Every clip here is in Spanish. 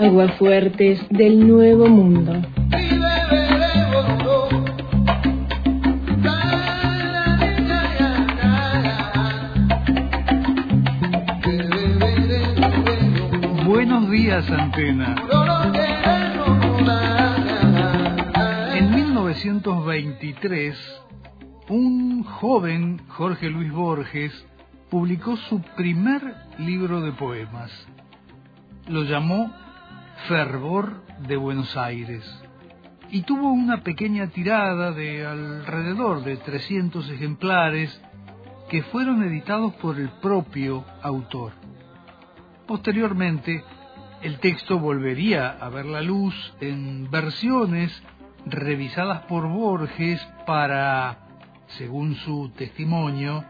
Aguafuertes del Nuevo Mundo. Buenos días, Antena. En 1923, un joven Jorge Luis Borges publicó su primer libro de poemas. Lo llamó Fervor de Buenos Aires y tuvo una pequeña tirada de alrededor de 300 ejemplares que fueron editados por el propio autor. Posteriormente, el texto volvería a ver la luz en versiones revisadas por Borges para, según su testimonio,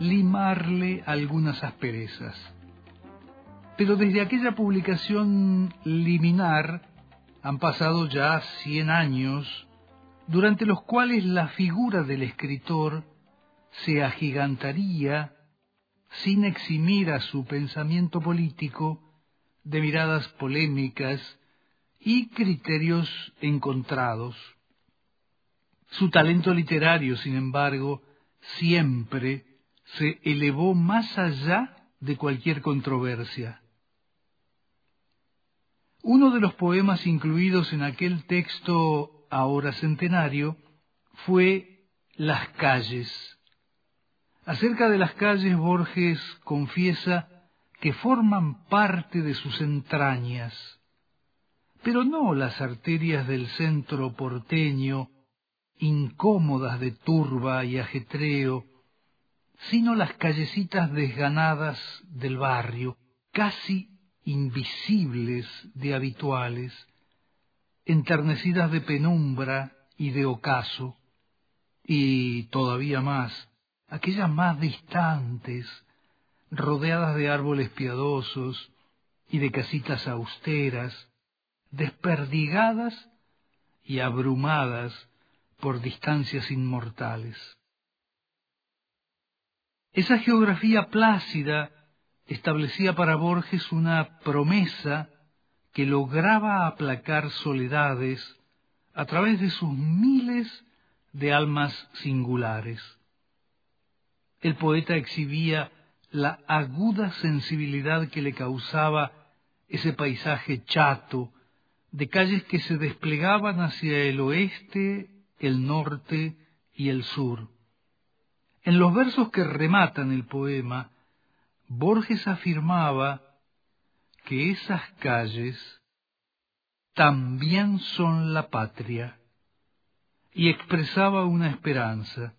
limarle algunas asperezas. Pero desde aquella publicación liminar han pasado ya 100 años, durante los cuales la figura del escritor se agigantaría sin eximir a su pensamiento político de miradas polémicas y criterios encontrados. Su talento literario, sin embargo, siempre se elevó más allá de cualquier controversia. Uno de los poemas incluidos en aquel texto ahora centenario fue Las calles, Acerca de las calles, Borges confiesa que forman parte de sus entrañas, pero no las arterias del centro porteño, incómodas de turba y ajetreo, sino las callecitas desganadas del barrio, casi invisibles de habituales, enternecidas de penumbra y de ocaso, y todavía más, aquellas más distantes, rodeadas de árboles piadosos y de casitas austeras, desperdigadas y abrumadas por distancias inmortales. Esa geografía plácida establecía para Borges una promesa que lograba aplacar soledades a través de sus miles de almas singulares el poeta exhibía la aguda sensibilidad que le causaba ese paisaje chato de calles que se desplegaban hacia el oeste, el norte y el sur. En los versos que rematan el poema, Borges afirmaba que esas calles también son la patria y expresaba una esperanza.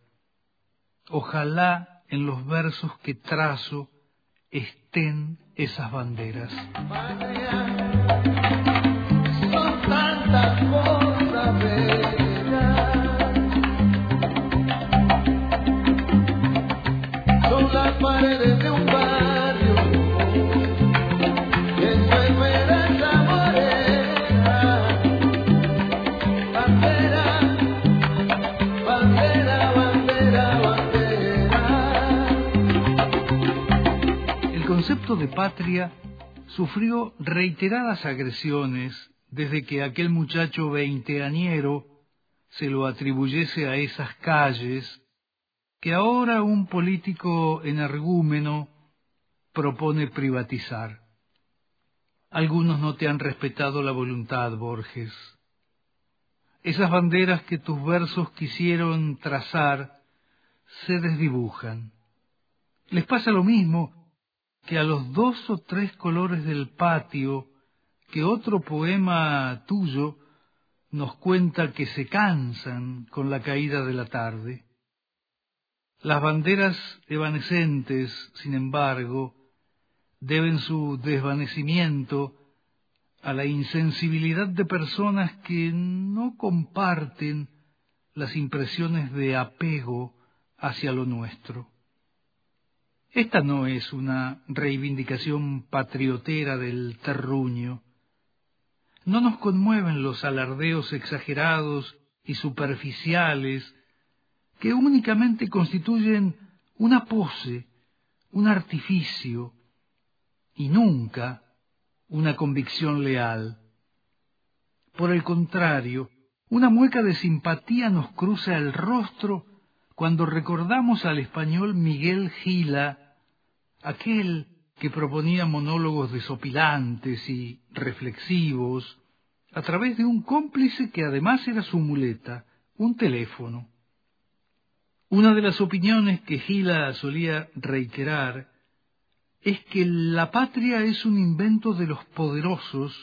Ojalá en los versos que trazo estén esas banderas. Patria sufrió reiteradas agresiones desde que aquel muchacho veinteañero se lo atribuyese a esas calles que ahora un político energúmeno propone privatizar. Algunos no te han respetado la voluntad, Borges. Esas banderas que tus versos quisieron trazar se desdibujan. Les pasa lo mismo que a los dos o tres colores del patio que otro poema tuyo nos cuenta que se cansan con la caída de la tarde. Las banderas evanescentes, sin embargo, deben su desvanecimiento a la insensibilidad de personas que no comparten las impresiones de apego hacia lo nuestro. Esta no es una reivindicación patriotera del terruño. No nos conmueven los alardeos exagerados y superficiales que únicamente constituyen una pose, un artificio, y nunca, una convicción leal. Por el contrario, una mueca de simpatía nos cruza el rostro cuando recordamos al español Miguel Gila, aquel que proponía monólogos desopilantes y reflexivos, a través de un cómplice que además era su muleta, un teléfono. Una de las opiniones que Gila solía reiterar es que la patria es un invento de los poderosos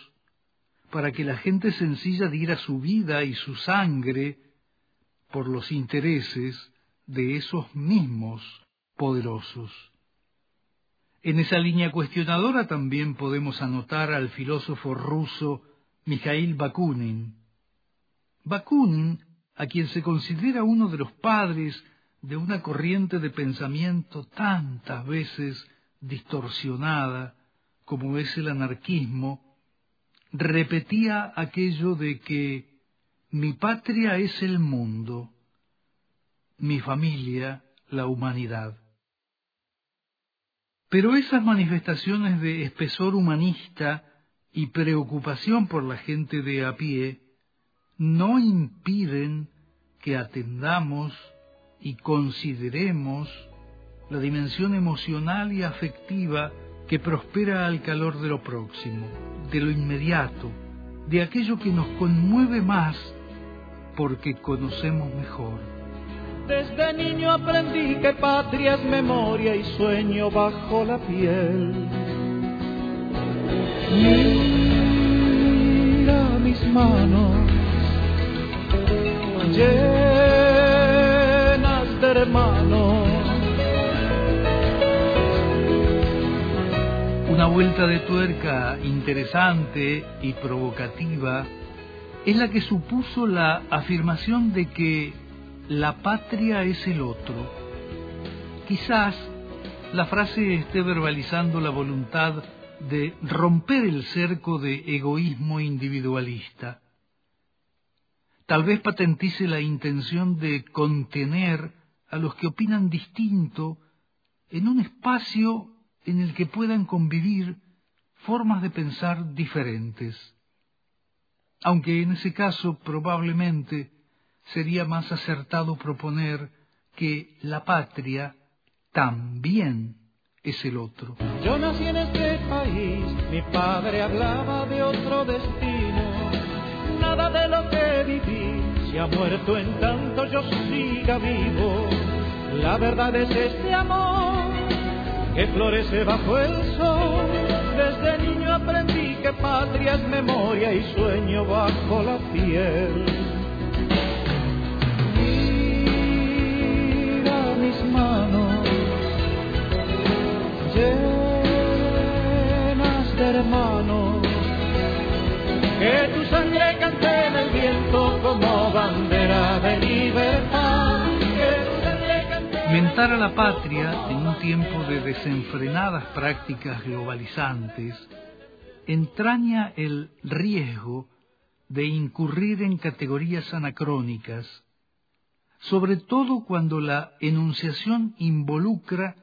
para que la gente sencilla diera su vida y su sangre por los intereses de esos mismos poderosos. En esa línea cuestionadora también podemos anotar al filósofo ruso Mikhail Bakunin. Bakunin, a quien se considera uno de los padres de una corriente de pensamiento tantas veces distorsionada como es el anarquismo, repetía aquello de que mi patria es el mundo, mi familia la humanidad. Pero esas manifestaciones de espesor humanista y preocupación por la gente de a pie no impiden que atendamos y consideremos la dimensión emocional y afectiva que prospera al calor de lo próximo, de lo inmediato, de aquello que nos conmueve más porque conocemos mejor. Desde niño aprendí que patria es memoria y sueño bajo la piel. Mira mis manos llenas de hermanos. Una vuelta de tuerca interesante y provocativa es la que supuso la afirmación de que la patria es el otro. Quizás la frase esté verbalizando la voluntad de romper el cerco de egoísmo individualista. Tal vez patentice la intención de contener a los que opinan distinto en un espacio en el que puedan convivir formas de pensar diferentes. Aunque en ese caso probablemente sería más acertado proponer que la patria también es el otro. Yo nací en este país, mi padre hablaba de otro destino. Nada de lo que viví se ha muerto en tanto yo siga vivo. La verdad es este amor que florece bajo el sol. Desde niño aprendí que patria es memoria y sueño bajo la piel. A la patria en un tiempo de desenfrenadas prácticas globalizantes entraña el riesgo de incurrir en categorías anacrónicas, sobre todo cuando la enunciación involucra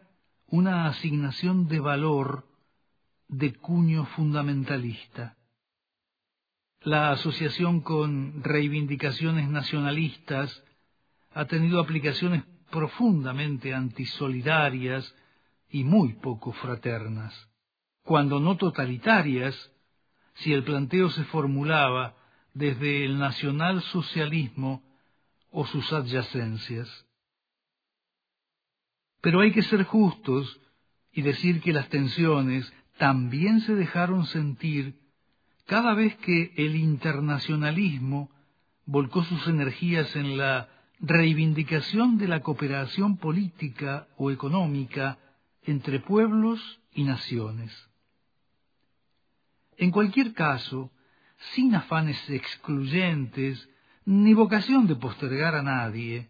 una asignación de valor de cuño fundamentalista. La asociación con reivindicaciones nacionalistas ha tenido aplicaciones profundamente antisolidarias y muy poco fraternas, cuando no totalitarias, si el planteo se formulaba desde el nacionalsocialismo o sus adyacencias. Pero hay que ser justos y decir que las tensiones también se dejaron sentir cada vez que el internacionalismo volcó sus energías en la reivindicación de la cooperación política o económica entre pueblos y naciones. En cualquier caso, sin afanes excluyentes ni vocación de postergar a nadie,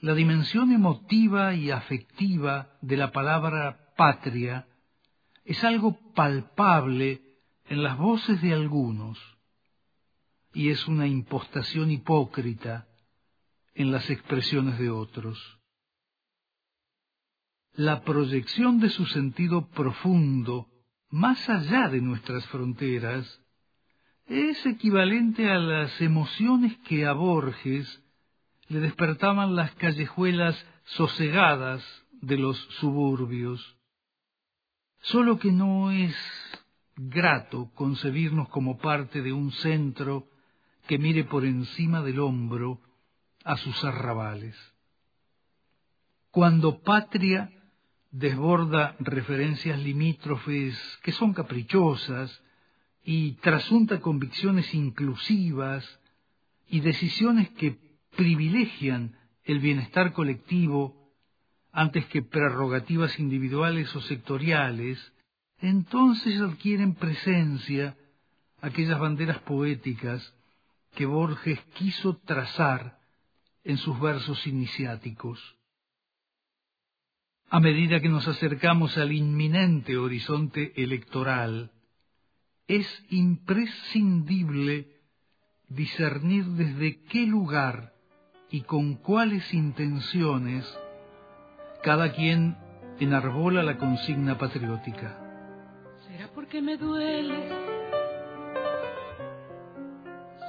la dimensión emotiva y afectiva de la palabra patria es algo palpable en las voces de algunos y es una impostación hipócrita en las expresiones de otros. La proyección de su sentido profundo más allá de nuestras fronteras, es equivalente a las emociones que a Borges le despertaban las callejuelas sosegadas de los suburbios. Solo que no es grato concebirnos como parte de un centro que mire por encima del hombro a sus arrabales. Cuando patria desborda referencias limítrofes que son caprichosas y trasunta convicciones inclusivas y decisiones que privilegian el bienestar colectivo antes que prerrogativas individuales o sectoriales, entonces adquieren presencia aquellas banderas poéticas que Borges quiso trazar en sus versos iniciáticos. A medida que nos acercamos al inminente horizonte electoral, es imprescindible discernir desde qué lugar y con cuáles intenciones cada quien enarbola la consigna patriótica. ¿Será porque me duele?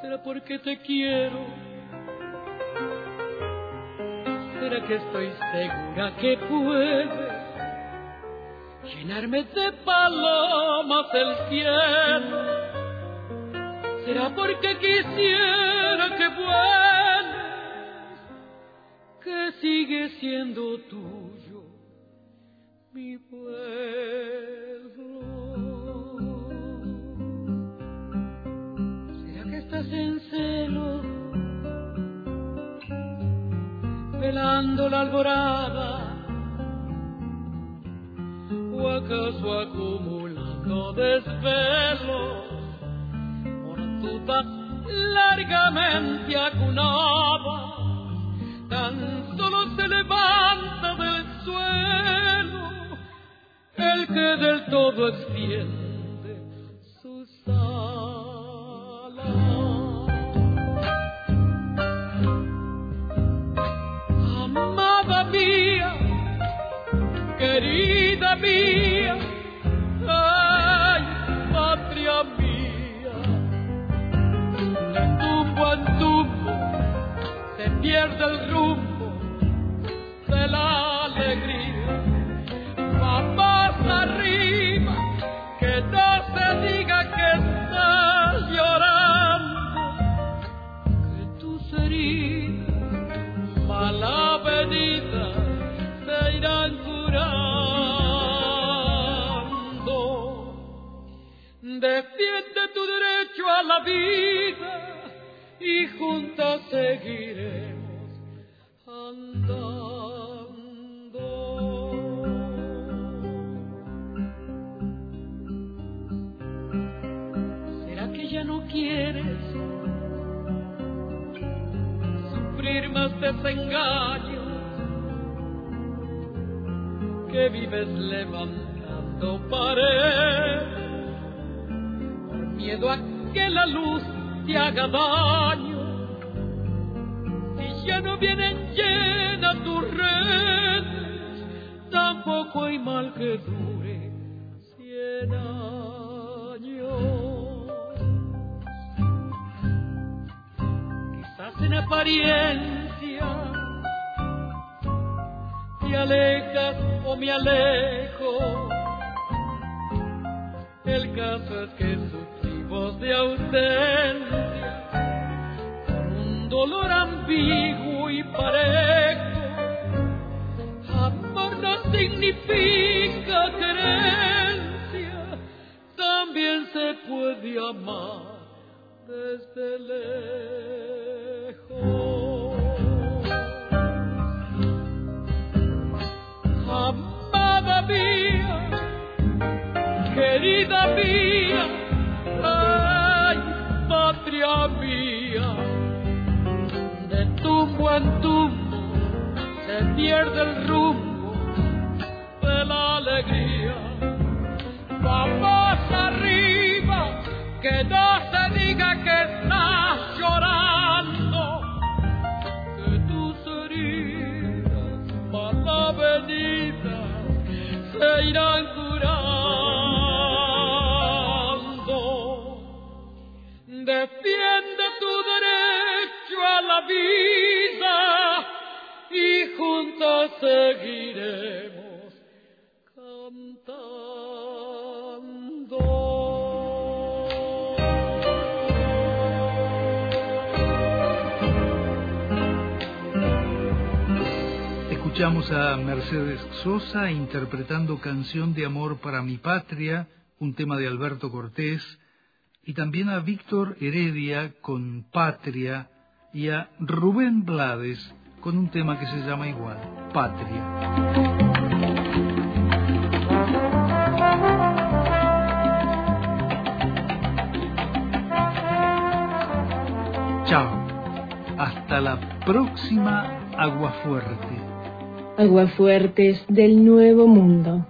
¿Será porque te quiero? ¿Será que estoy segura que puedes llenarme de palomas el cielo? ¿Será porque quisiera que vuelves, que sigue siendo tuyo mi pueblo? Velando la alborada? ¿O acaso acumulando desvelos? largamente acunada, tan solo se levanta del suelo el que del todo extiende Defiende tu derecho a la vida y juntas seguiremos ¿Será que ya no quieres sufrir más desengaño? Que vives levantando pared por miedo a que la luz te haga daño ya no vienen llenas tus redes, tampoco hay mal que dure cien años. Quizás en apariencia te alejas o me alejo. El caso es que sufrimos de ausencia dolor ambiguo y parejo. Amor no significa querencia, también se puede amar desde lejos. pierde el rumbo de la alegría. Vamos arriba, que no se diga que estás llorando, que tus heridas malavenidas se irán curando. Defiende tu derecho a la vida seguiremos cantando. Escuchamos a Mercedes Sosa interpretando Canción de Amor para mi Patria, un tema de Alberto Cortés, y también a Víctor Heredia con Patria y a Rubén Blades con un tema que se llama igual, Patria. Chao. Hasta la próxima Agua Fuerte. Aguafuertes del Nuevo Mundo.